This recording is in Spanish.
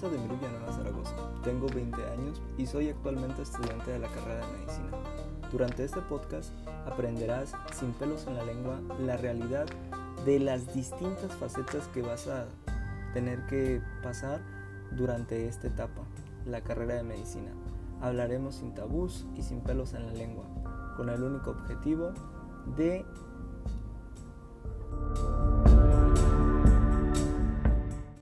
Rosa de Mirú Nueva Zaragoza. Tengo 20 años y soy actualmente estudiante de la carrera de medicina. Durante este podcast aprenderás sin pelos en la lengua la realidad de las distintas facetas que vas a tener que pasar durante esta etapa, la carrera de medicina. Hablaremos sin tabús y sin pelos en la lengua, con el único objetivo de